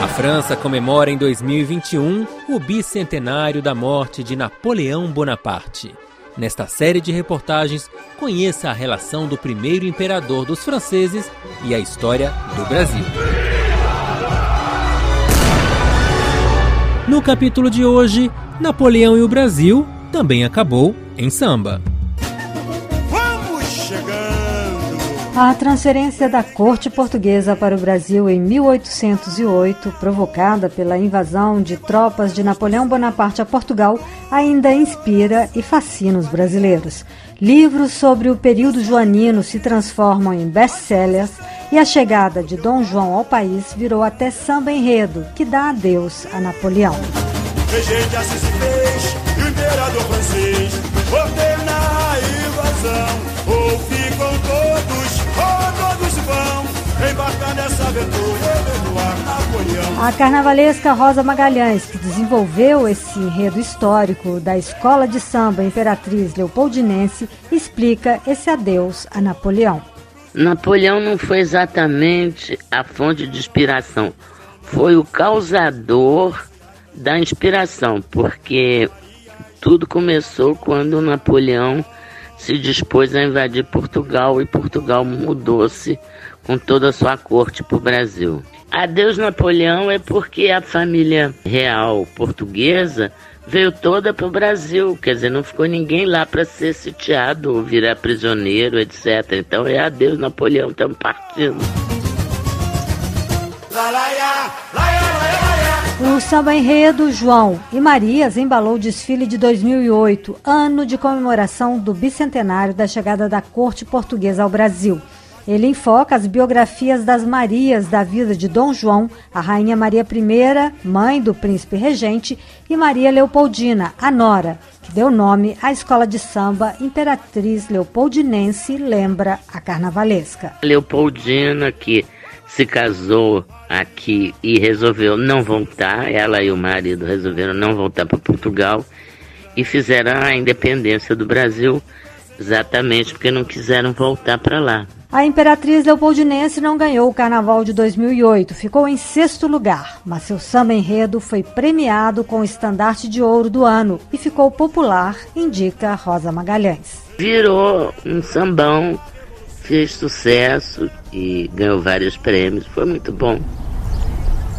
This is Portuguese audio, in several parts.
A França comemora em 2021 o bicentenário da morte de Napoleão Bonaparte. Nesta série de reportagens, conheça a relação do primeiro imperador dos franceses e a história do Brasil. No capítulo de hoje, Napoleão e o Brasil também acabou em samba. A transferência da corte portuguesa para o Brasil em 1808, provocada pela invasão de tropas de Napoleão Bonaparte a Portugal, ainda inspira e fascina os brasileiros. Livros sobre o período joanino se transformam em best-sellers e a chegada de Dom João ao país virou até samba enredo, que dá adeus a Napoleão. Francês ordena a invasão. Ou ficam todos, A carnavalesca Rosa Magalhães, que desenvolveu esse enredo histórico da Escola de Samba Imperatriz Leopoldinense, explica esse adeus a Napoleão. Napoleão não foi exatamente a fonte de inspiração, foi o causador da inspiração, porque tudo começou quando Napoleão se dispôs a invadir Portugal e Portugal mudou-se com toda a sua corte para o Brasil. Adeus Napoleão é porque a família real portuguesa veio toda para o Brasil, quer dizer, não ficou ninguém lá para ser sitiado ou virar prisioneiro, etc. Então é adeus Napoleão, estamos partindo. Lá, O samba enredo João e Marias embalou o desfile de 2008, ano de comemoração do bicentenário da chegada da corte portuguesa ao Brasil. Ele enfoca as biografias das Marias da vida de Dom João, a Rainha Maria I, mãe do príncipe regente, e Maria Leopoldina, a Nora, que deu nome à escola de samba Imperatriz Leopoldinense, lembra a carnavalesca. Leopoldina, que se casou aqui e resolveu não voltar, ela e o marido resolveram não voltar para Portugal e fizeram a independência do Brasil exatamente porque não quiseram voltar para lá. A Imperatriz Leopoldinense não ganhou o Carnaval de 2008, ficou em sexto lugar, mas seu samba enredo foi premiado com o estandarte de ouro do ano e ficou popular, indica Rosa Magalhães. Virou um sambão, fez sucesso e ganhou vários prêmios, foi muito bom.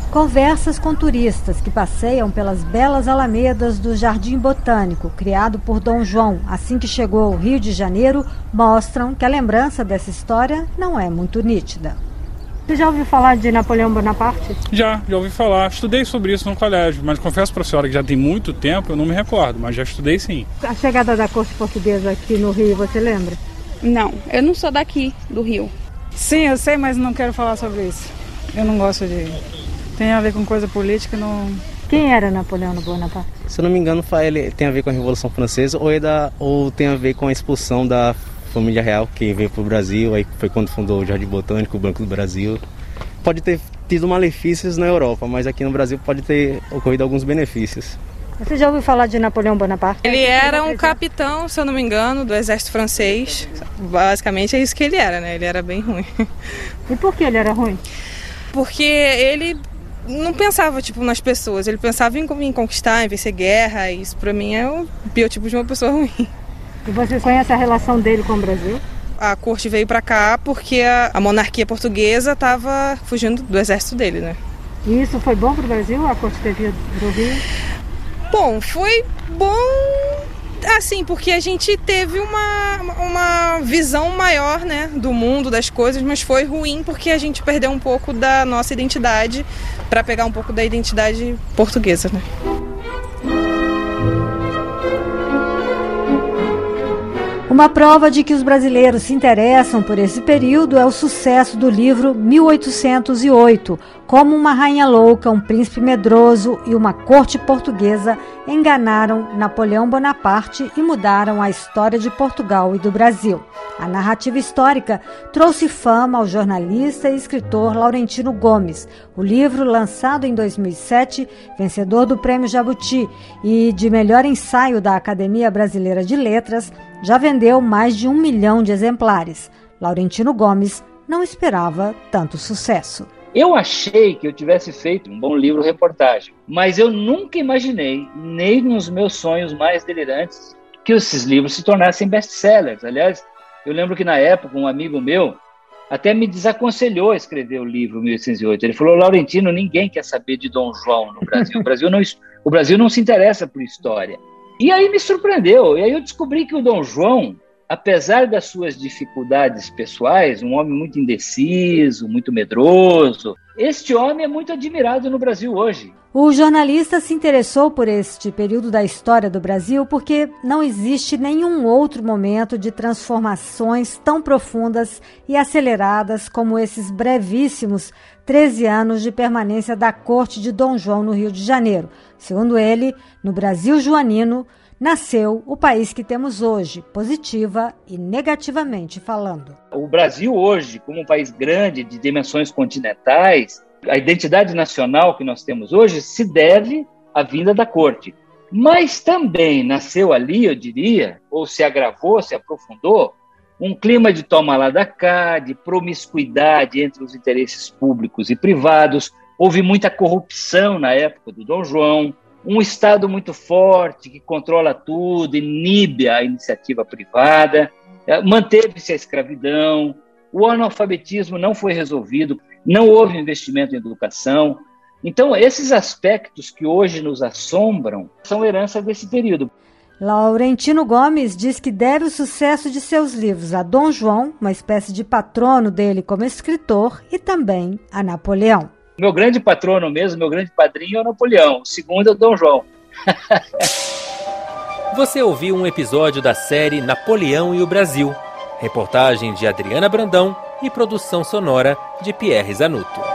Conversas com turistas que passeiam pelas belas alamedas do Jardim Botânico, criado por Dom João assim que chegou ao Rio de Janeiro, mostram que a lembrança dessa história não é muito nítida. Você já ouviu falar de Napoleão Bonaparte? Já, já ouvi falar. Estudei sobre isso no colégio, mas confesso para a senhora que já tem muito tempo, eu não me recordo, mas já estudei sim. A chegada da corte portuguesa aqui no Rio, você lembra? Não, eu não sou daqui, do Rio. Sim, eu sei, mas não quero falar sobre isso. Eu não gosto de. Tem a ver com coisa política, não. Quem era Napoleão Bonaparte? Se eu não me engano, ele tem a ver com a Revolução Francesa ou, é da, ou tem a ver com a expulsão da família real que veio para o Brasil, aí foi quando fundou o Jardim Botânico, o Banco do Brasil. Pode ter tido malefícios na Europa, mas aqui no Brasil pode ter ocorrido alguns benefícios. Você já ouviu falar de Napoleão Bonaparte? Ele era um capitão, se eu não me engano, do exército francês. Basicamente é isso que ele era, né? Ele era bem ruim. E por que ele era ruim? Porque ele não pensava, tipo, nas pessoas. Ele pensava em, em conquistar, em vencer guerra. E isso pra mim é o biotipo de uma pessoa ruim. E você conhece a relação dele com o Brasil? A corte veio pra cá porque a, a monarquia portuguesa estava fugindo do exército dele, né? E isso foi bom para o Brasil, a corte ter vindo do Rio? Bom, foi bom assim, porque a gente teve uma, uma visão maior, né, do mundo, das coisas, mas foi ruim porque a gente perdeu um pouco da nossa identidade para pegar um pouco da identidade portuguesa, né? Uma prova de que os brasileiros se interessam por esse período é o sucesso do livro 1808, como uma rainha louca, um príncipe medroso e uma corte portuguesa enganaram Napoleão Bonaparte e mudaram a história de Portugal e do Brasil. A narrativa histórica trouxe fama ao jornalista e escritor Laurentino Gomes. O livro, lançado em 2007, vencedor do Prêmio Jabuti e de melhor ensaio da Academia Brasileira de Letras, já vendeu mais de um milhão de exemplares. Laurentino Gomes não esperava tanto sucesso. Eu achei que eu tivesse feito um bom livro-reportagem, mas eu nunca imaginei, nem nos meus sonhos mais delirantes, que esses livros se tornassem best-sellers. Aliás, eu lembro que na época um amigo meu até me desaconselhou a escrever o livro 1808. Ele falou: Laurentino, ninguém quer saber de Dom João no Brasil. O Brasil não, o Brasil não se interessa por história. E aí me surpreendeu. E aí eu descobri que o Dom João apesar das suas dificuldades pessoais, um homem muito indeciso, muito medroso, este homem é muito admirado no Brasil hoje. O jornalista se interessou por este período da história do Brasil porque não existe nenhum outro momento de transformações tão profundas e aceleradas como esses brevíssimos 13 anos de permanência da corte de Dom João no Rio de Janeiro. Segundo ele, no Brasil joanino, nasceu o país que temos hoje, positiva e negativamente falando. O Brasil hoje, como um país grande de dimensões continentais, a identidade nacional que nós temos hoje se deve à vinda da corte. Mas também nasceu ali, eu diria, ou se agravou, se aprofundou, um clima de toma lá da cá, de promiscuidade entre os interesses públicos e privados. Houve muita corrupção na época do Dom João, um Estado muito forte que controla tudo, inibe a iniciativa privada, eh, manteve-se a escravidão, o analfabetismo não foi resolvido, não houve investimento em educação. Então, esses aspectos que hoje nos assombram são herança desse período. Laurentino Gomes diz que deve o sucesso de seus livros a Dom João, uma espécie de patrono dele como escritor, e também a Napoleão. Meu grande patrono mesmo, meu grande padrinho é o Napoleão. O segundo é o Dom João. Você ouviu um episódio da série Napoleão e o Brasil. Reportagem de Adriana Brandão e produção sonora de Pierre Zanuto.